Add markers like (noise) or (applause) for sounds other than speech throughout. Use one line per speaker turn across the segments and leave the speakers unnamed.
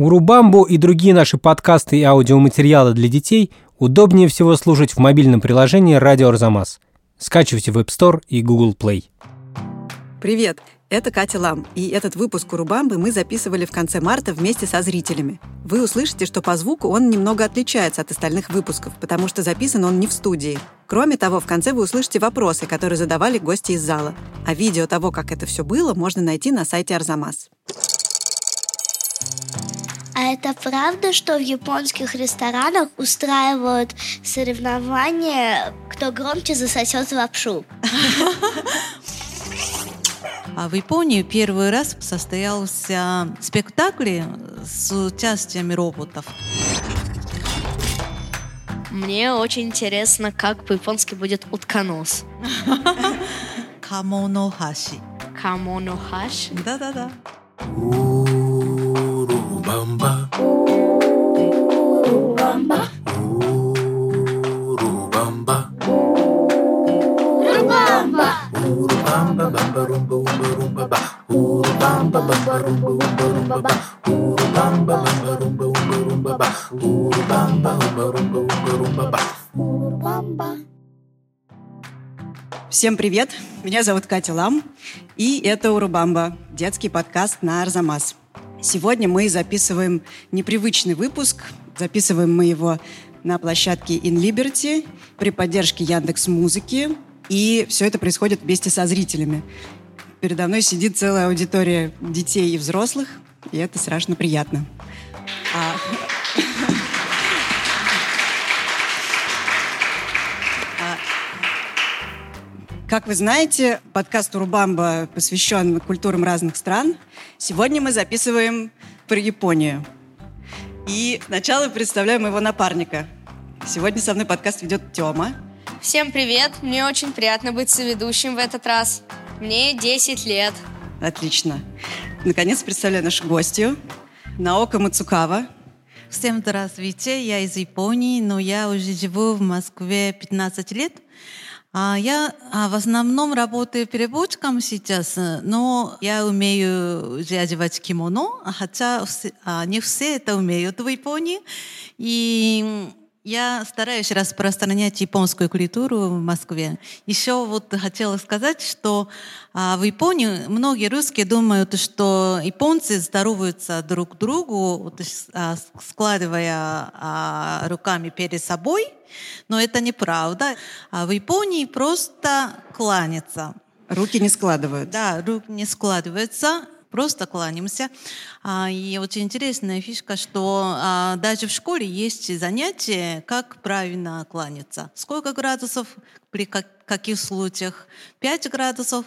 Урубамбу и другие наши подкасты и аудиоматериалы для детей удобнее всего слушать в мобильном приложении «Радио Арзамас». Скачивайте в App Store и Google Play.
Привет! Это Катя Лам, и этот выпуск Урубамбы мы записывали в конце марта вместе со зрителями. Вы услышите, что по звуку он немного отличается от остальных выпусков, потому что записан он не в студии. Кроме того, в конце вы услышите вопросы, которые задавали гости из зала. А видео того, как это все было, можно найти на сайте Арзамас.
А это правда, что в японских ресторанах устраивают соревнования, кто громче засосет лапшу?
А в Японии первый раз состоялся спектакль с участием роботов.
Мне очень интересно, как по-японски будет утконос. (laughs)
Камонохаши.
Камонохаши?
Да-да-да.
Всем привет! Меня зовут Катя Лам, и это Урубамба, детский подкаст на Арзамас. Сегодня мы записываем непривычный выпуск. Записываем мы его на площадке In Liberty при поддержке Яндекс Музыки. И все это происходит вместе со зрителями. Передо мной сидит целая аудитория детей и взрослых, и это страшно приятно. А... (laughs) Как вы знаете, подкаст Урубамба посвящен культурам разных стран. Сегодня мы записываем про Японию. И сначала представляю моего напарника. Сегодня со мной подкаст ведет Тёма.
Всем привет! Мне очень приятно быть соведущим в этот раз. Мне 10 лет.
Отлично. Наконец представляю нашу гостью. Наока Мацукава.
Всем здравствуйте, я из Японии, но я уже живу в Москве 15 лет. А Я а, в основном работаю переводчиком сейчас, э, но я умею одевать кимоно, хотя а, не все это умеют в Японии. И я стараюсь распространять японскую культуру в Москве. Еще вот хотела сказать, что а, в Японии многие русские думают, что японцы здороваются друг другу, вот, с- а, складывая а, руками перед собой, но это неправда. А в Японии просто кланяться.
Руки не складывают.
Да, рук не складывается, просто кланяемся. А, И очень интересная фишка, что а, даже в школе есть занятия, как правильно кланяться. Сколько градусов, при как- каких случаях? 5 градусов.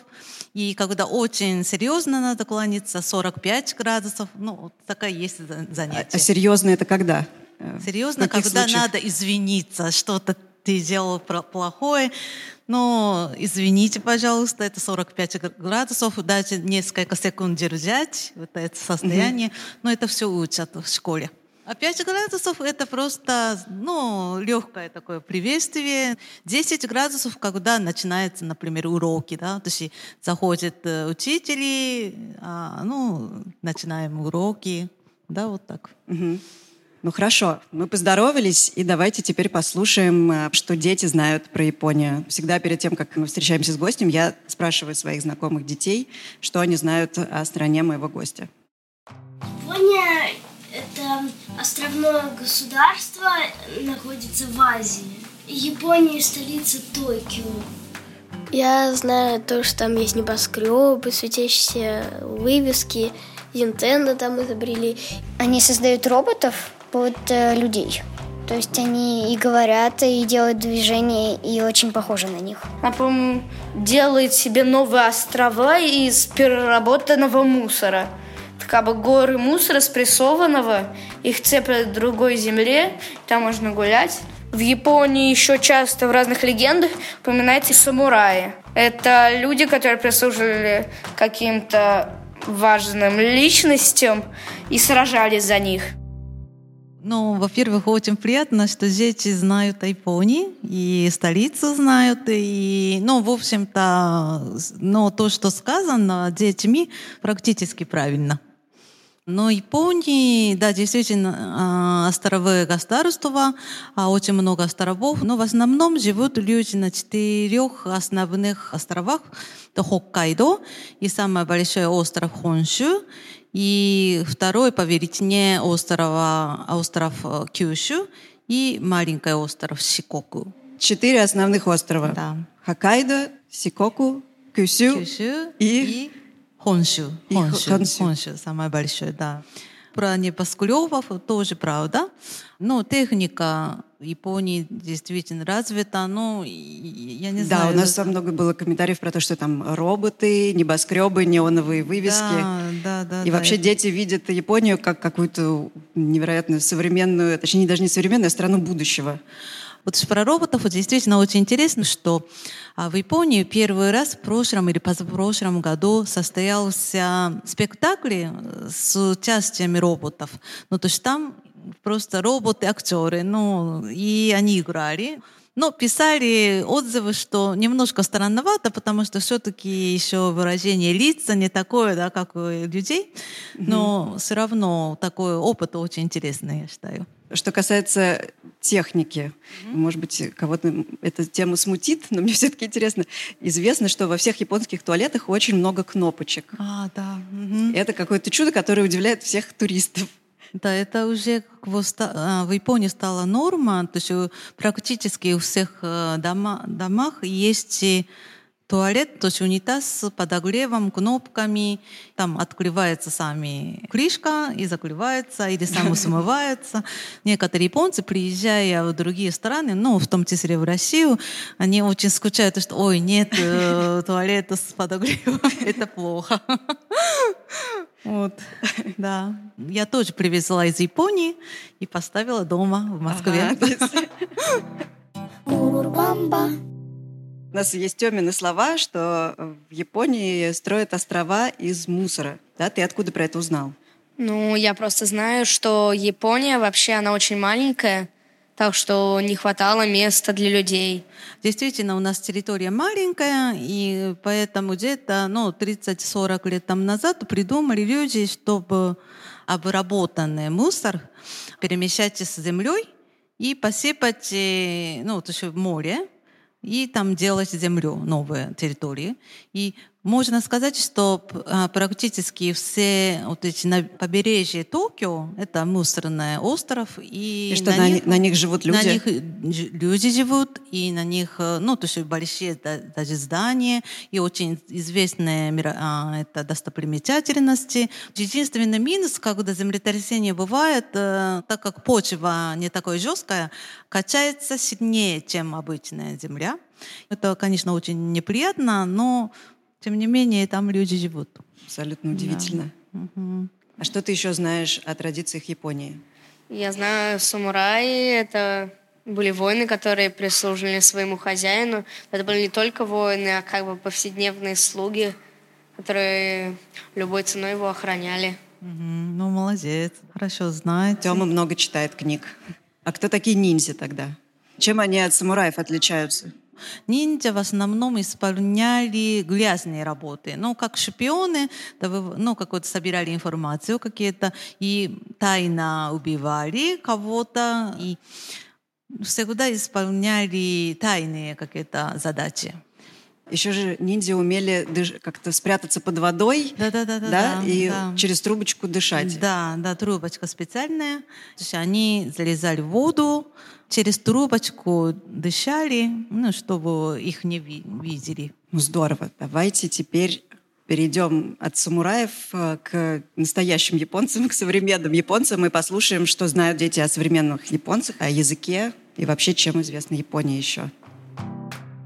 И когда очень серьезно надо кланяться, 45 градусов. Ну, вот такая есть за-
А,
занятие.
а серьезно это когда? Э,
Серьезно, когда
случаях?
надо извиниться, что-то ты сделал плохое, но извините, пожалуйста, это 45 гр- градусов, дайте несколько секунд держать вот это состояние, но это все учат в школе. А 5 градусов это просто, ну, легкое такое приветствие. 10 градусов, когда начинаются, например, уроки, да, то есть заходят э, учители, а, ну, начинаем уроки, да, вот так.
Мгм. Ну хорошо, мы поздоровались, и давайте теперь послушаем, э, что дети знают про Японию. Всегда перед тем, как мы встречаемся с гостем, я спрашиваю своих знакомых детей, что они знают о стране моего гостя.
Япония – это островное государство, находится в Азии. Япония – столица Токио.
Я знаю то, что там есть небоскребы, светящиеся вывески, Nintendo там изобрели.
Они создают роботов под э, людей. То есть они и говорят, и делают движения, и очень похожи на них.
Она, по-моему, делает себе новые острова из переработанного мусора. Как бы горы мусора спрессованного, их цепляют к другой земле, там можно гулять. В Японии еще часто в разных легендах упоминаются самураи. Это люди, которые прислуживали каким-то важным личностям и сражались за них.
Ну, во-первых, очень приятно, что дети знают о Японии, и столицу знают, и, ну, в общем-то, но то, что сказано детьми, практически правильно. Но Японии, да, действительно, а, островы государства, а, очень много островов, но в основном живут люди на четырех основных островах. Это Хоккайдо и самый большой остров Хоншу, и второй по величине острова, остров э, Кюшу и маленький остров Сикоку.
Четыре основных острова.
Да.
Хоккайдо, Сикоку, Кюсю,
Кюшу
и...
и Хоншу.
И
Хоншу.
Хоншу.
Хоншу, самое большое, да. Про небоскребов тоже правда. Но техника Японии действительно развита. Ну, я не
Да,
знаю.
у нас много было комментариев про то, что там роботы, небоскребы, неоновые вывески.
Да, да, да.
И
да,
вообще
это-
дети видят Японию как какую-то невероятно современную, точнее, даже не современную, а страну будущего.
Вот про роботов вот действительно очень интересно, что а, в Японии первый раз в прошлом или позапрошлом году состоялся спектакль э, с участием роботов. Ну, то есть там просто роботы-актеры, ну, и они играли. Но писали отзывы, что немножко странновато, потому что все-таки еще выражение лица не такое, да, как у людей. Но все равно такой опыт очень интересный, я считаю.
Что касается техники, может быть, кого-то эта тема смутит, но мне (laughs) все-таки интересно. Известно, что во всех японских туалетах очень много кнопочек.
А, да. мгм.
Это какое-то чудо, которое удивляет всех туристов.
Да, это уже а, в Японии стала норма, то есть практически у всех э, дома, домах есть туалет, то есть унитаз с подогревом, кнопками, там открывается сами крышка и закрывается, или сам (laughs) смывается. Некоторые японцы, приезжая в другие страны, ну, в том числе в Россию, они очень скучают, что, ой, нет э, (laughs) туалета с подогревом, (laughs) это плохо. Вот, (laughs) да. Я тоже привезла из Японии и поставила дома в Москве.
Ага, (laughs) У нас есть Тёмины слова, что в Японии строят острова из мусора. Да, ты откуда про это узнал?
Ну, я просто знаю, что Япония вообще, она очень маленькая, так что не хватало места для людей.
Действительно, у нас территория маленькая, и поэтому где-то ну, 30-40 лет там назад придумали люди, чтобы обработанный мусор перемещать с землей и посыпать э, ну, то есть в море, и там делать землю, новые территории. И можно сказать, что а, практически все вот эти на побережье Токио это мусорный остров и,
И что, на ни- на них живут люди?
На них э, люди живут и на них, э, ну то есть большие да- даже здания и очень известные а, это достопримечательности. Единственный минус, когда землетрясение бывает, э, так как почва не такой жесткая, качается сильнее, чем обычная земля. Это, конечно, очень неприятно, но тем не менее там люди живут.
Абсолютно удивительно.
Мгм.
А что ты еще знаешь о традициях Японии?
Я знаю, самураи — это были воины, которые прислуживали своему хозяину. Это были не только воины, а как бы повседневные слуги, которые любой ценой его охраняли.
Ну, молодец, хорошо знаете.
Тёма много читает книг. А кто такие ниндзя тогда? Чем они от самураев отличаются?
Ниндзя в основном исполняли грязные работы. Ну, как шпионы, ну, какую-то собирали информацию какие-то и тайно убивали кого-то, и всегда исполняли тайные какие-то задачи.
Еще же ниндзя умели дыш- как-то спрятаться под водой,
Да, да, да, да.
да, и
да.
через трубочку дышать.
Да, да, трубочка специальная. То есть они залезали в воду, через трубочку дышали, ну, чтобы их не ви- видели.
Ну, здорово. Давайте теперь перейдем от самураев э, к настоящим японцам, к современным японцам и послушаем, что знают дети о современных японцах, о языке и вообще, чем известна Япония еще.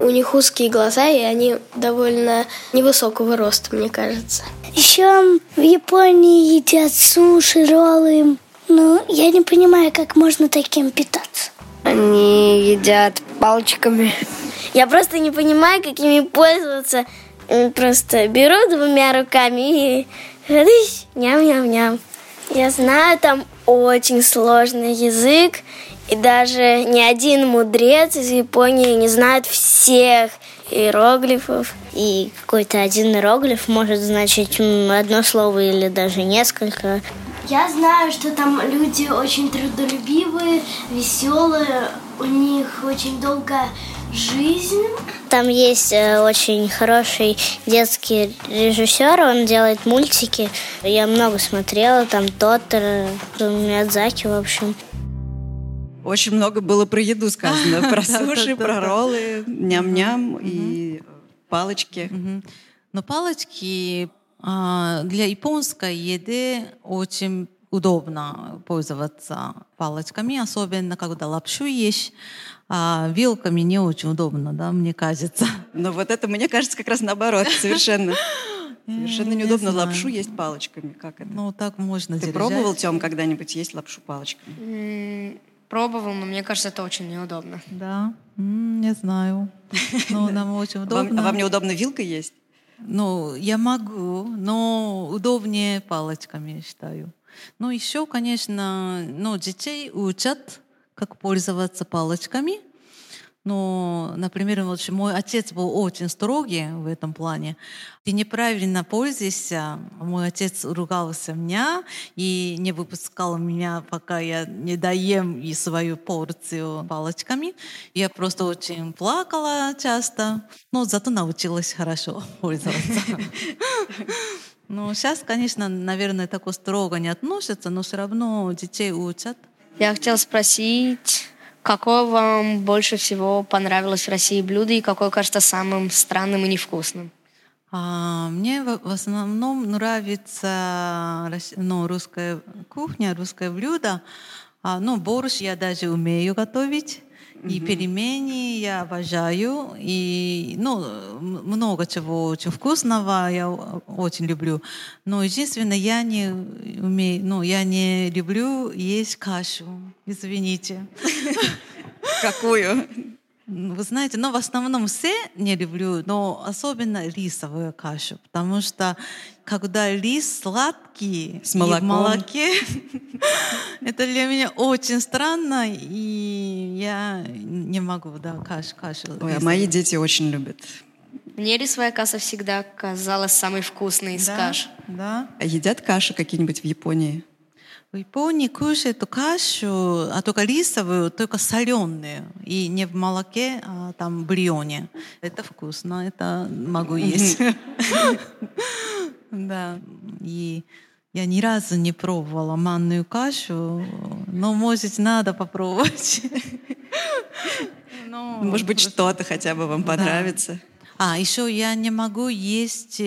У них узкие глаза, и они довольно невысокого роста, мне кажется.
Еще в Японии едят суши, роллы. Ну, я не понимаю, как можно таким питаться.
Они едят палочками.
Я просто не понимаю, какими пользоваться. Просто беру двумя руками и ням-ням-ням. Я знаю, там очень сложный язык, и даже ни один мудрец из Японии не знает всех иероглифов. И какой-то один иероглиф может значить одно слово или даже несколько.
Я знаю, что там люди очень трудолюбивые, веселые, у них очень долгая жизнь.
Там есть э, очень хороший детский режиссер, он делает мультики. Я много смотрела, там Тоттер, Миядзаки, в общем.
Очень много было про еду сказано. (laughs) Про суши, про роллы, ням-ням и палочки.
Но палочки а, для японской еды очень удобно пользоваться палочками, особенно когда лапшу ешь. А вилками не очень удобно, да, мне кажется.
Но вот это, мне кажется, как раз наоборот, совершенно. (laughs) Совершенно неудобно лапшу есть палочками. Как это?
Ну, так можно
Ты пробовал, Тем, когда-нибудь есть лапшу палочками?
Пробовал, но мне кажется, это очень неудобно.
Да, не знаю. Но (laughs) нам очень удобно.
А вам неудобно вилкой есть?
Ну, я могу, но удобнее палочками, считаю. Ну, еще, конечно, ну, детей учат, как пользоваться палочками. Но, например, вот мой отец был очень строгий в этом плане. Ты неправильно пользуешься. Мой отец ругался меня и не выпускал меня, пока я не доем и свою порцию палочками. Я просто очень плакала часто, но зато научилась хорошо (laughs) пользоваться. (laughs) Ну, сейчас, конечно, наверное, такое строго не относятся, но все равно детей учат.
Я хотела спросить, Какое вам больше всего понравилось в России блюдо и какое кажется самым странным и невкусным?
А, мне в, основном нравится ну, русская кухня, русское блюдо. А, ну, борщ я даже умею готовить. И пельмени я обожаю. И ну, много чего очень вкусного я очень люблю. Но единственное, я не умею, ну, я не люблю есть кашу. Извините.
Какую?
Вы знаете, но в основном все не люблю, но особенно рисовую кашу, потому что когда рис сладкий
с молоком.
в молоке, (laughs) это для меня очень странно, и я не могу, да, кашу, кашу.
Ой, а мои дети очень любят.
Мне рисовая каша всегда казалась самой вкусной из
да,
каш.
Да.
А едят каши какие-нибудь в Японии?
В Японии кушают кашу, а только рисовую, только соленую. И не в молоке, а там в бульоне. Это вкусно, это могу есть. (laughs) Да. И я ни разу не пробовала манную кашу, но, может, надо попробовать.
Может быть, что-то хотя бы вам понравится.
А, еще я не могу есть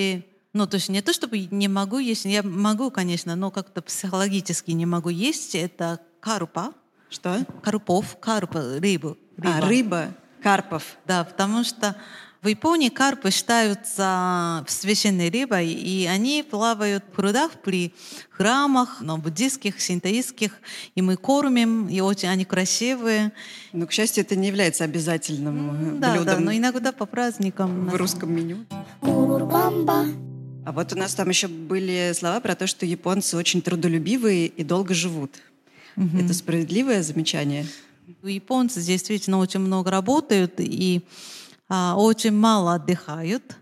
ну, то есть не то, чтобы не могу есть, я могу, конечно, но как-то психологически не могу есть. Это карпа.
Что?
Карпов, карпа, рыбу.
Рыба. А, рыба, карпов.
Да, потому что в Японии карпы считаются священной рыбой, и они плавают в прудах при храмах, но буддийских, синтоистских, и мы кормим, и очень они красивые.
Но, к счастью, это не является обязательным
да,
блюдом.
Да, но иногда по праздникам.
В русском меню. А вот у нас там еще были слова про то, что японцы очень трудолюбивые и долго живут. Угу. Это справедливое замечание?
Японцы действительно очень много работают и а, очень мало отдыхают.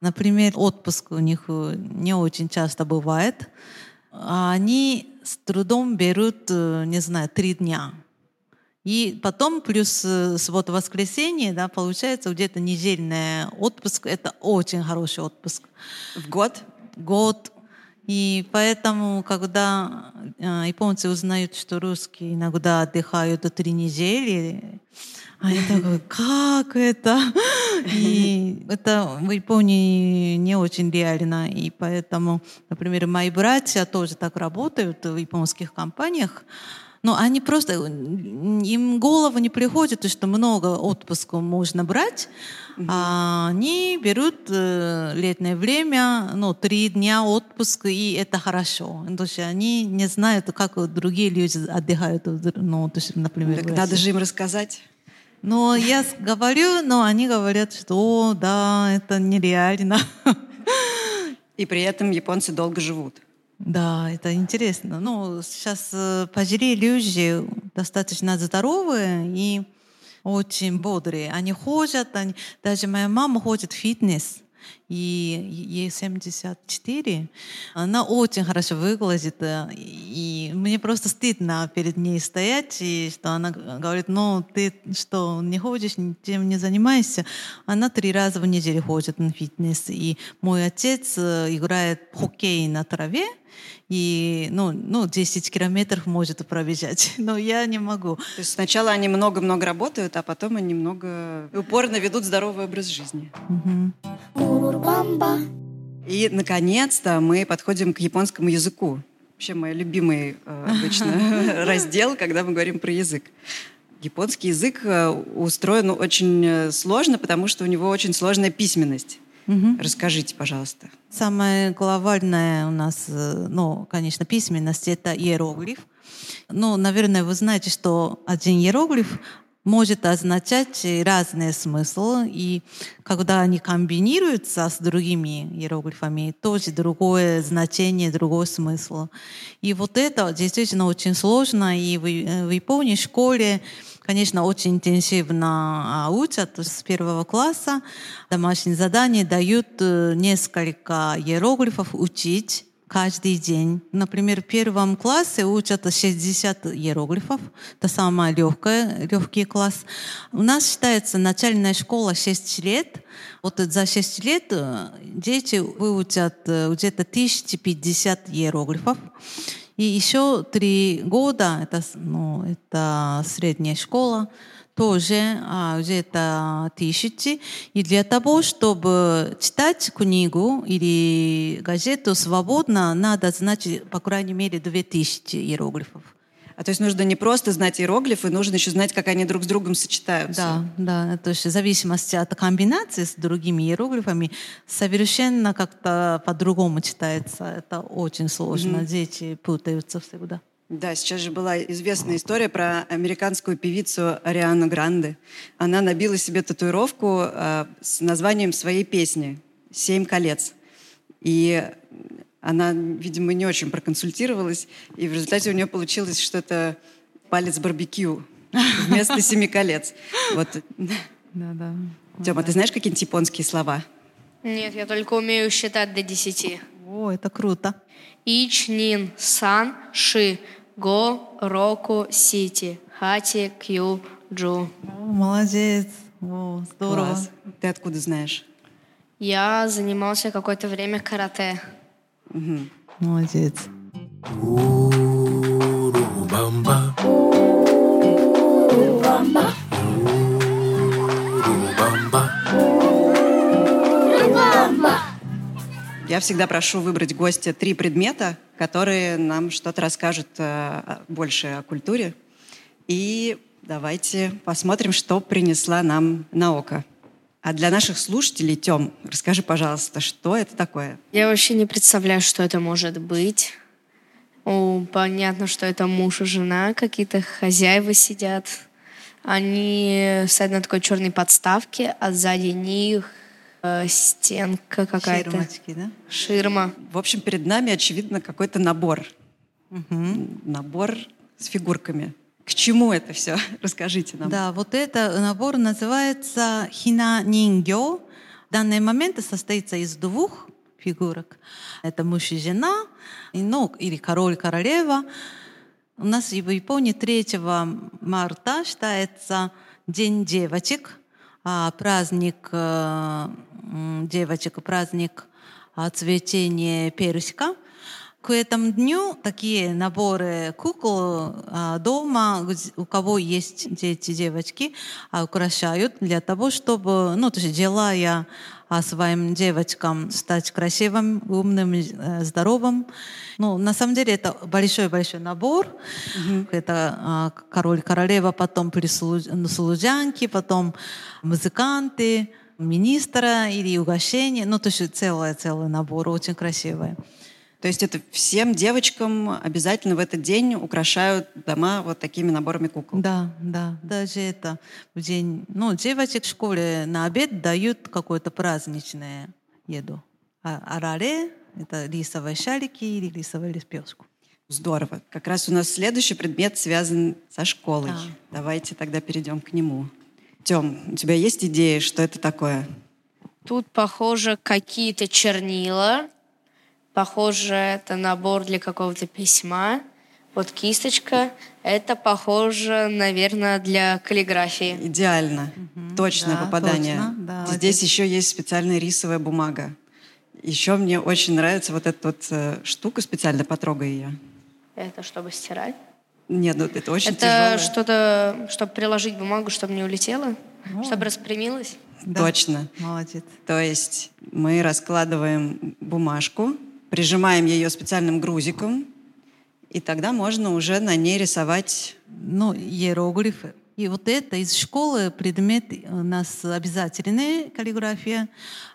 Например, отпуск у них э, не очень часто бывает. А они с трудом берут, э, не знаю, три дня. И потом плюс э, вот воскресенье, да, получается где-то недельный отпуск. Это очень хороший отпуск.
В год?
Год. И поэтому, когда э, японцы узнают, что русские иногда отдыхают до три недели, они такой, (laughs) как это? И это в Японии не очень реально. И поэтому, например, мои братья тоже так работают в японских компаниях. Но они просто, им в голову не приходит, что много отпуска можно брать. Mm-hmm. А они берут э, летнее время, ну, три дня отпуска, и это хорошо. То есть они не знают, как другие люди отдыхают. Ну, то есть, например,
так надо же им рассказать.
Но я говорю, но они говорят, что да, это нереально.
И при этом японцы долго живут.
Да, это интересно. Ну, сейчас э, пожилые люди достаточно здоровые, и очень бодрые. Они ходят, они... даже моя мама ходит в фитнес, и ей 74. Она очень хорошо выглядит, э, и мне просто стыдно перед ней стоять, и что она говорит, ну ты что, не ходишь, тем не занимаешься? Она три раза в неделю ходит на фитнес, и мой отец э, играет в хоккей на траве, и ну, ну, 10 километров может пробежать, (laughs) но я не могу. То
есть сначала они много-много работают, а потом они много упорно ведут здоровый образ жизни. И, наконец-то, мы подходим к японскому языку. Вообще мой любимый э, обычно (laughs) раздел, когда мы говорим про язык. Японский язык э, устроен очень э, сложно, потому что у него очень сложная письменность. Угу. Расскажите, пожалуйста.
Самое главное у нас, ну, конечно, письменность — это иероглиф. Ну, наверное, вы знаете, что один иероглиф может означать разные смыслы, и когда они комбинируются с другими иероглифами, тоже другое значение, другой смысл. И вот это действительно очень сложно, и в, э, в Японии в школе конечно, очень интенсивно а, учат с первого класса. Домашние задания дают э, несколько иероглифов учить каждый день. Например, в первом классе учат 60 иероглифов. Это самый легкий, легкий класс. У нас считается начальная школа 6 лет. Вот за 6 лет э, дети выучат э, где-то 1050 иероглифов. И еще три года, это, ну, это средняя школа, тоже а, где-то тысячи. И для того, чтобы читать книгу или газету свободно, надо знать, по крайней мере, две тысячи иероглифов.
А то есть нужно не просто знать иероглифы, нужно еще знать, как они друг с другом сочетаются.
Да, да. То есть в зависимости от комбинации с другими иероглифами совершенно как-то по-другому читается. Это очень сложно. Mm-hmm. Дети путаются всегда.
Да, сейчас же была известная история про американскую певицу Ариану Гранде. Она набила себе татуировку э, с названием своей песни «Семь колец». И она, видимо, не очень проконсультировалась, и в результате у нее получилось что-то палец барбекю вместо семи колец. Вот. Да, да. Тёма, ты знаешь какие-нибудь японские слова?
Нет, я только умею считать до десяти.
О, это круто.
Ич, нин, сан, ши, го, року, сити, хати, кью, джу.
Молодец. О, здорово. Класс.
Ты откуда знаешь?
Я занимался какое-то время карате.
Угу. Молодец.
Урубамба. Урубамба. Урубамба.
Урубамба. Я всегда прошу выбрать гостя три предмета, которые нам что-то расскажут э, больше о культуре. И давайте посмотрим, что принесла нам наука. А для наших слушателей, Тем, расскажи, пожалуйста, что это такое?
Я вообще не представляю, что это может быть. О, понятно, что это муж и жена, какие-то хозяева сидят. Они стоят на такой черной подставке, а сзади них э, стенка какая-то.
Ширмочки, да?
Ширма.
В общем, перед нами, очевидно, какой-то набор. Угу. Набор с фигурками. К чему это все? (laughs) Расскажите нам.
Да, вот это набор называется хина нингё. В данный момент состоится из двух фигурок. Это муж и жена, ну, или король, королева. У нас в Японии 3 марта считается День девочек, а праздник э, девочек, праздник цветения персика – к этому дню такие наборы кукол а, дома, у кого есть дети, девочки, а, украшают для того, чтобы, ну, то есть делая а, своим девочкам стать красивым, умным, э, здоровым. Ну, на самом деле это большой-большой набор. Mm-hmm. Это король, королева, потом служанки, потом музыканты, министра или угощение. Ну, то есть целый-целый набор, очень красивый.
То есть это всем девочкам обязательно в этот день украшают дома вот такими наборами кукол?
Да, да. Даже это в день... Ну, девочек в школе на обед дают какую-то праздничную еду. А араре — это рисовые шарики или рисовую лепешку.
Здорово. Как раз у нас следующий предмет связан со школой. Да. Давайте тогда перейдем к нему. Тем, у тебя есть идеи, что это такое?
Тут, похоже, какие-то чернила. Похоже, это набор для какого-то письма. Вот кисточка. Это похоже, наверное, для каллиграфии.
Идеально. Точное
да,
попадание.
точно, да,
Здесь еще есть специальная рисовая бумага. Еще мне очень нравится вот эта вот э, штука, специально потрогай ее.
Это чтобы стирать.
Нет, ну это очень
это
тяжелое.
что-то, чтобы приложить бумагу, чтобы не улетела, чтобы распрямилась.
Да.
Точно.
Молодец.
То есть мы раскладываем бумажку, прижимаем ее специальным грузиком, и тогда можно уже на ней рисовать.
Ну, иероглифы. И вот это из школы предмет у нас обязательная каллиграфия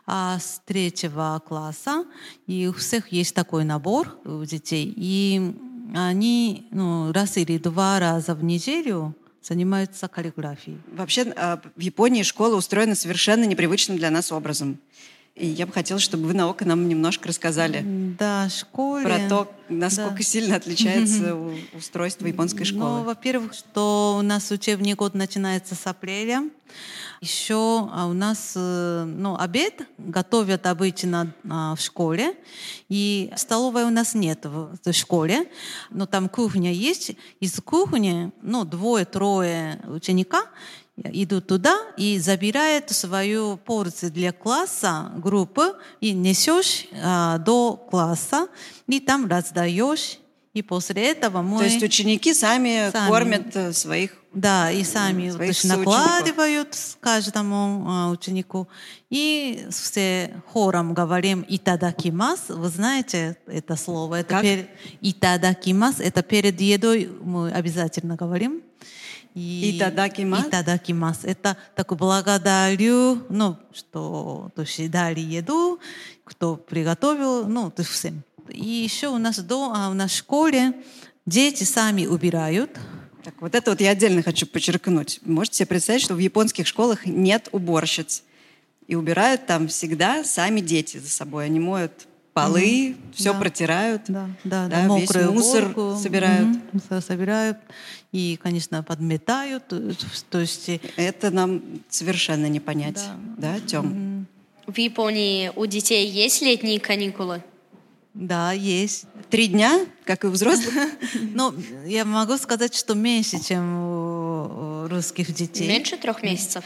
а с третьего класса. И у всех есть такой набор у детей. И они ну, раз или два раза в неделю занимаются каллиграфией.
Вообще э, в Японии школа устроена совершенно непривычным для нас образом. И я бы хотела, чтобы вы на око нам немножко рассказали
Да, школе.
про то, насколько
да.
сильно отличается устройство японской
Ну,
школы.
во-первых, что у нас учебный год начинается с апреля. Еще а, у нас э, ну, обед готовят обычно а, в школе, и столовой у нас нет в, школе, но там кухня есть. Из кухни ну, двое-трое ученика идут туда и забирают свою порцию для класса, группы, и несешь а, до класса, и там раздаешь. И после этого мы...
То есть ученики сами,
Сами.
кормят э, своих
Да, и сами то
своих
есть
соучеников.
накладывают каждому а, ученику. И все хором говорим «итадакимас». Вы знаете это слово? Это
Как?
пер- «итадакимас». Это перед едой мы обязательно говорим. И
«Итадакимас»?
«Итадакимас». Это так благодарю, ну, что то есть дали еду, кто приготовил, ну, то есть всем. И еще у нас до, а, у нас в школе дети сами убирают,
Так, вот это вот я отдельно хочу подчеркнуть. Можете себе представить, что в японских школах нет уборщиц. И убирают там всегда сами дети за собой. Они моют полы, все
Да.
протирают.
Да, да,
Да,
да,
весь
мокрую
мусор
уборку,
собирают.
мгм, мусор собирают и, конечно, подметают. То есть, э,
Это нам совершенно не понять.
Да.
Да, Тем?
В Японии у детей есть летние каникулы?
Да, есть.
Три дня, как и у взрослых? (laughs)
Но я могу сказать, что меньше, чем у русских детей.
Меньше трех месяцев?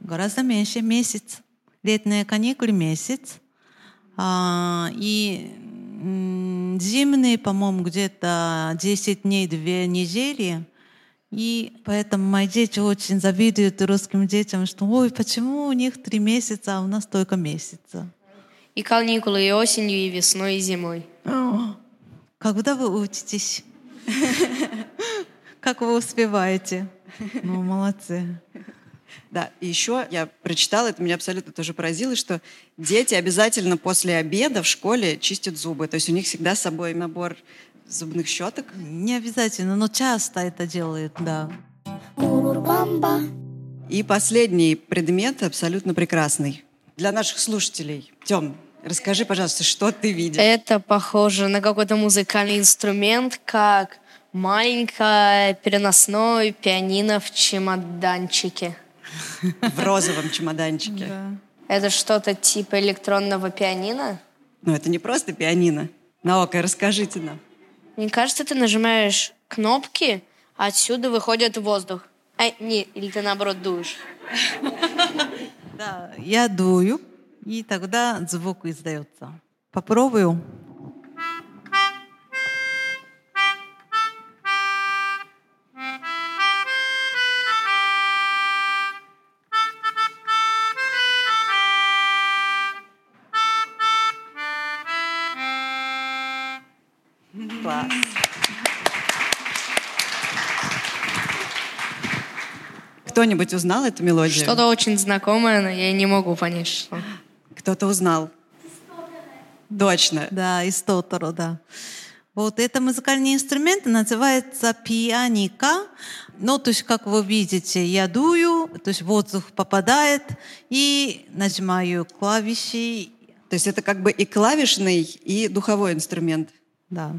Гораздо меньше, месяц. Летние каникулы месяц. А, и зимние, по-моему, где-то 10 дней, 2 недели. И поэтому мои дети очень завидуют русским детям, что ой, почему у них три месяца, а у нас только месяца.
И каникулы и осенью, и весной, и зимой.
Когда вы учитесь? Как вы успеваете? Ну, молодцы.
Да, и еще я прочитала, это меня абсолютно тоже поразило, что дети обязательно после обеда в школе чистят зубы. То есть у них всегда с собой набор зубных щеток.
Не обязательно, но часто это делают, да.
И последний предмет абсолютно прекрасный. Для наших слушателей. Тем, расскажи, пожалуйста, что ты видишь?
Это похоже на какой-то музыкальный инструмент, как маленькое переносное пианино в чемоданчике.
В розовом чемоданчике.
Это что-то типа электронного пианино?
Но это не просто пианино. Наока, расскажите нам.
Мне кажется, ты нажимаешь кнопки, а отсюда выходит воздух. А, не, или ты наоборот дуешь.
Да, я дую, и тогда звук издается. Попробую.
Кто-нибудь узнал эту мелодию?
Что-то очень знакомое, но я не могу понять, что.
Кто-то узнал. Точно.
Да, из Тоторо, да. Вот это музыкальный инструмент называется пианика. Ну, то есть, как вы видите, я дую, то есть воздух попадает, и нажимаю клавиши.
То есть это как бы и клавишный, и духовой инструмент.
Да.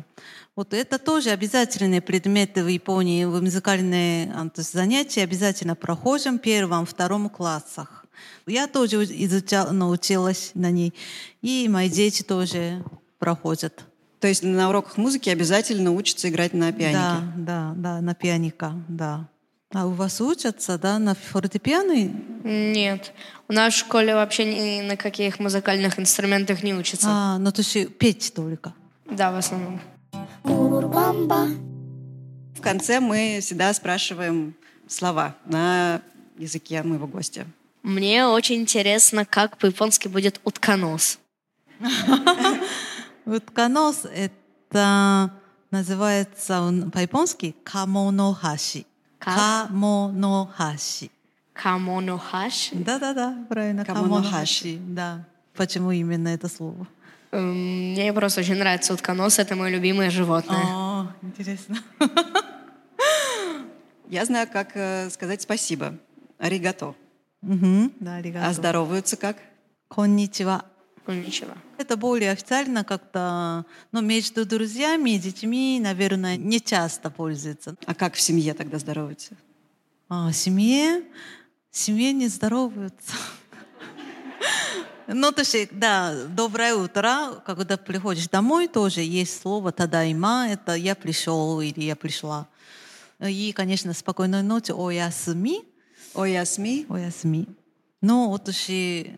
Вот это тоже обязательные предметы в Японии, в музыкальные а, то есть занятия обязательно проходим в первом, втором классах. Я тоже изучала, научилась на ней, и мои дети тоже проходят.
То есть на уроках музыки обязательно учатся играть на пианике?
Да, да, да, на пианика, да. А у вас учатся, да, на фортепиано?
Нет. У нас в школе вообще ни на каких музыкальных инструментах не учатся.
А, ну то есть петь только?
Да, в основном.
В конце мы всегда спрашиваем слова на языке моего гостя.
Мне очень интересно, как по-японски будет утконос. (laughs)
Утконос — это называется он по-японски камонохаши. Камонохаши.
Камонохаши?
Да-да-да, правильно.
Камонохаши.
Да. Почему именно это слово?
Эм, Мне просто очень нравится утконос, это мое любимое животное.
О, интересно. (laughs)
Я знаю, как э, сказать спасибо. Аригато.
Да, аригато.
А здороваются как?
Конничева.
Ничего.
Это более официально как-то, но между друзьями и детьми, наверное, не часто пользуется.
А как в семье тогда здороваются?
А в семье, в семье не здороваются. (laughs) Ну, то есть, да, доброе утро, когда приходишь домой, тоже есть слово «тадайма», это «я пришел» или «я пришла». И, конечно, спокойной ночи «оясми».
Оясми.
«Оясми». Ну, вот уж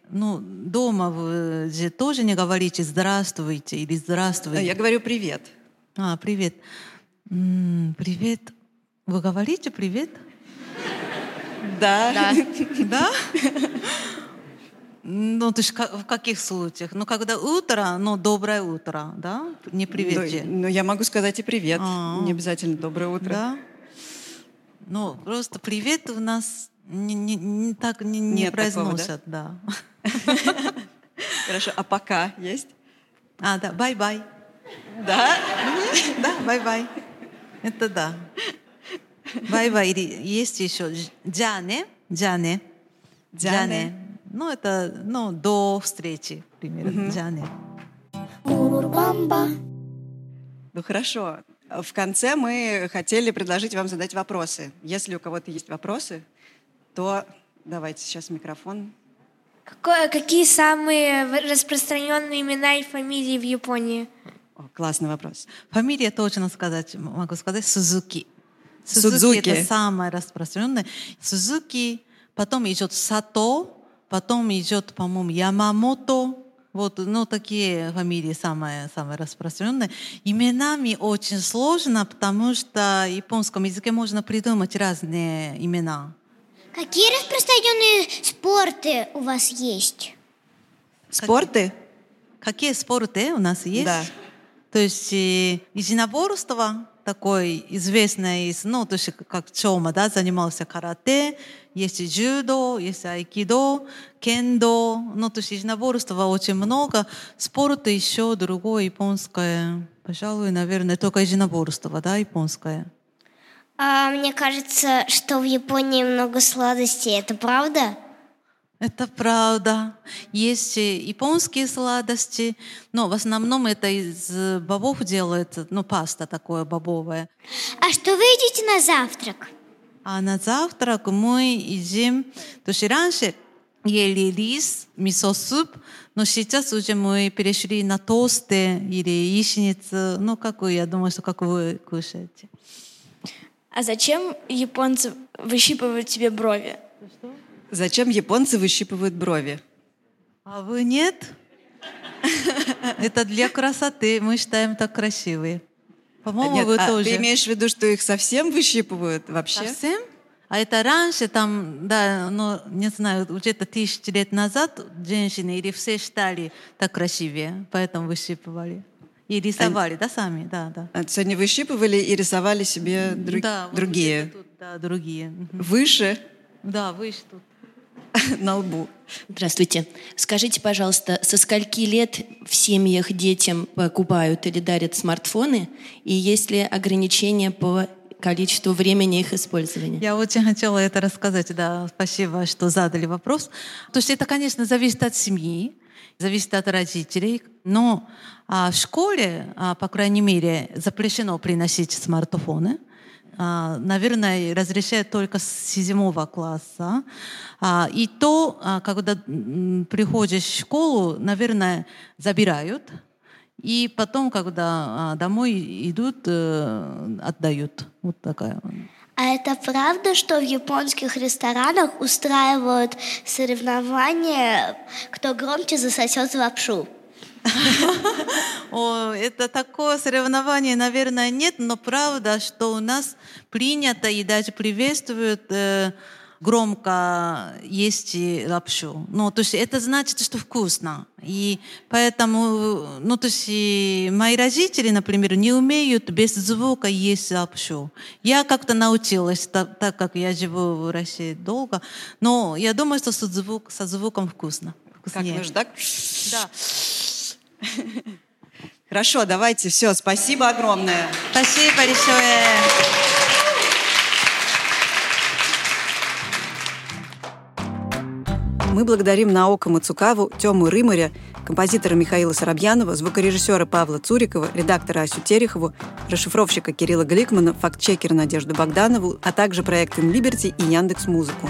ну, дома вы же тоже не говорите «здравствуйте» или «здравствуйте».
Я говорю привет.
А, привет. Привет. Вы говорите привет?
Да.
Да? (laughs) Ну, то есть в каких случаях? Ну, когда утро, ну, доброе утро, да? Не привет же.
Ну, я могу сказать и привет.
А.
Не обязательно доброе утро.
Да? Ну, просто привет у нас не, не- не так не, не
Нет такого, да?
произносят, да. (laughs)
Хорошо. А пока есть?
А, да, バイバイ.
Да?
Да, バイバイ. Это да. バイバイ. Есть еще じゃ- じ
ゃあね. じゃあね. じゃあね.
Ну, это, ну, до встречи, примерно. じゃあね.
Ну, хорошо. В конце мы хотели предложить вам задать вопросы. Если у кого-то есть вопросы, то давайте сейчас микрофон.
Какое, какие самые распространенные имена и фамилии в Японии?
О, классный вопрос.
Фамилия точно сказать, могу сказать, Сузуки.
Судзуки.
это самое распространенное. Сузуки, потом идет Сато, потом идет, по-моему, Ямамото. Вот, ну, такие фамилии самые, самые распространенные. Именами очень сложно, потому что в японском языке можно придумать разные имена.
Какие распространенные спорты у вас есть?
Спорты?
Какие спорты у нас есть?
Да.
То есть э, единоборство такой известное, из, ну, то есть как Чома, да, занимался карате, есть и дзюдо, есть айкидо, кендо, ну, то есть единоборства очень много. Спорта еще другое японское, пожалуй, наверное, только единоборство, да, японское.
А, мне кажется, что в Японии много сладостей. Это правда?
Это правда. Есть японские сладости, но в основном это из бобов делается, ну, паста такое бобовое.
А что вы едите на завтрак?
А на завтрак мы едим, то есть раньше ели рис, мисо-суп, но сейчас уже мы перешли на тосты или яичницу, ну, какую, я думаю, что как вы кушаете.
А зачем японцы выщипывают тебе брови?
Зачем японцы выщипывают брови?
А вы нет? Это для красоты, мы считаем так красивые. По-моему,
Нет,
вы
а
тоже.
Ты имеешь в виду, что их совсем выщипывают вообще?
Совсем? А это раньше, там, да, ну, не знаю, где-то тысячи лет назад женщины или все считали так красивее, поэтому выщипывали. И рисовали, да, сами, да, да.
А Сегодня выщипывали и рисовали себе друг-
Да, вот
другие.
тут, да, другие.
Выше
Да, выше тут. (laughs)
на лбу.
Здравствуйте. Скажите, пожалуйста, со скольки лет в семьях детям покупают или дарят смартфоны? И есть ли ограничения по количеству времени их использования?
Я очень хотела это рассказать, да, спасибо, что задали вопрос. То есть это, конечно, зависит от семьи. Зависит от родителей. Но а, в школе, а, по крайней мере, запрещено приносить смартфоны. А, наверное, разрешают только с седьмого класса. А, и то, а, когда приходишь в школу, наверное, забирают. И потом, когда домой идут, э, отдают. Вот такая.
А это правда, что в японских ресторанах устраивают соревнования, кто громче засосет лапшу? (laughs)
О, это такое соревнование, наверное, нет, но правда, что у нас принято и даже приветствуют э, громко есть лапшу. Ну, то есть это значит, что вкусно. И поэтому, ну, то есть мои родители, например, не умеют без звука есть лапшу. Я как-то научилась, так, так как я живу в России долго, но я думаю, что со, звук, со звуком вкусно.
Вкуснее. Как же, так?
Да. (laughs)
Хорошо, давайте, все, спасибо огромное.
Спасибо большое.
Мы благодарим Наока Мацукаву, Тему Рымаря, композитора Михаила Соробьянова, звукорежиссера Павла Цурикова, редактора Асю Терехову, расшифровщика Кирилла Гликмана, фактчекера Надежду Богданову, а также проект Инлиберти и Яндекс Музыку.